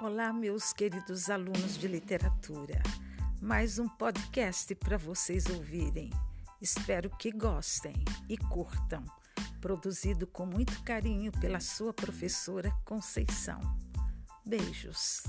Olá, meus queridos alunos de literatura. Mais um podcast para vocês ouvirem. Espero que gostem e curtam. Produzido com muito carinho pela sua professora Conceição. Beijos.